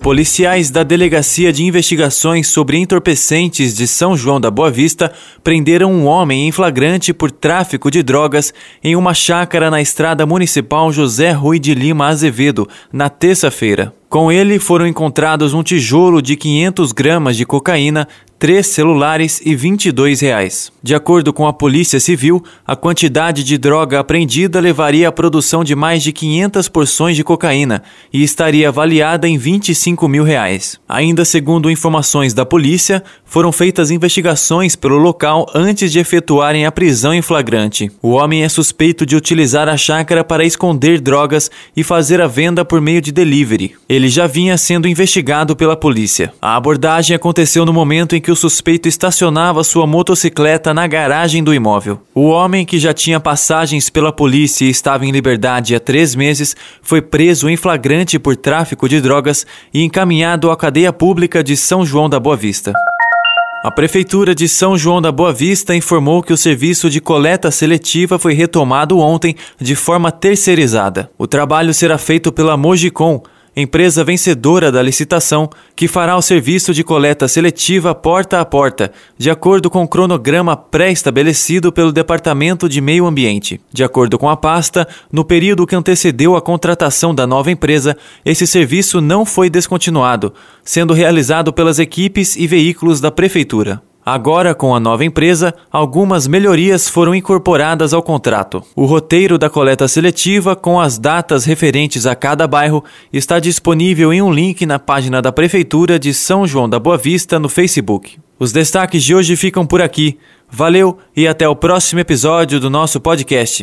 Policiais da Delegacia de Investigações sobre Entorpecentes de São João da Boa Vista prenderam um homem em flagrante por tráfico de drogas em uma chácara na estrada municipal José Rui de Lima Azevedo, na terça-feira. Com ele foram encontrados um tijolo de 500 gramas de cocaína, três celulares e 22 reais. De acordo com a Polícia Civil, a quantidade de droga apreendida levaria à produção de mais de 500 porções de cocaína e estaria avaliada em 25 mil reais. Ainda segundo informações da polícia, foram feitas investigações pelo local antes de efetuarem a prisão em flagrante. O homem é suspeito de utilizar a chácara para esconder drogas e fazer a venda por meio de delivery. Ele ele já vinha sendo investigado pela polícia. A abordagem aconteceu no momento em que o suspeito estacionava sua motocicleta na garagem do imóvel. O homem, que já tinha passagens pela polícia e estava em liberdade há três meses, foi preso em flagrante por tráfico de drogas e encaminhado à cadeia pública de São João da Boa Vista. A Prefeitura de São João da Boa Vista informou que o serviço de coleta seletiva foi retomado ontem de forma terceirizada. O trabalho será feito pela Mogicom, empresa vencedora da licitação, que fará o serviço de coleta seletiva porta a porta, de acordo com o cronograma pré-estabelecido pelo Departamento de Meio Ambiente. De acordo com a pasta, no período que antecedeu a contratação da nova empresa, esse serviço não foi descontinuado, sendo realizado pelas equipes e veículos da Prefeitura. Agora, com a nova empresa, algumas melhorias foram incorporadas ao contrato. O roteiro da coleta seletiva, com as datas referentes a cada bairro, está disponível em um link na página da Prefeitura de São João da Boa Vista no Facebook. Os destaques de hoje ficam por aqui. Valeu e até o próximo episódio do nosso podcast.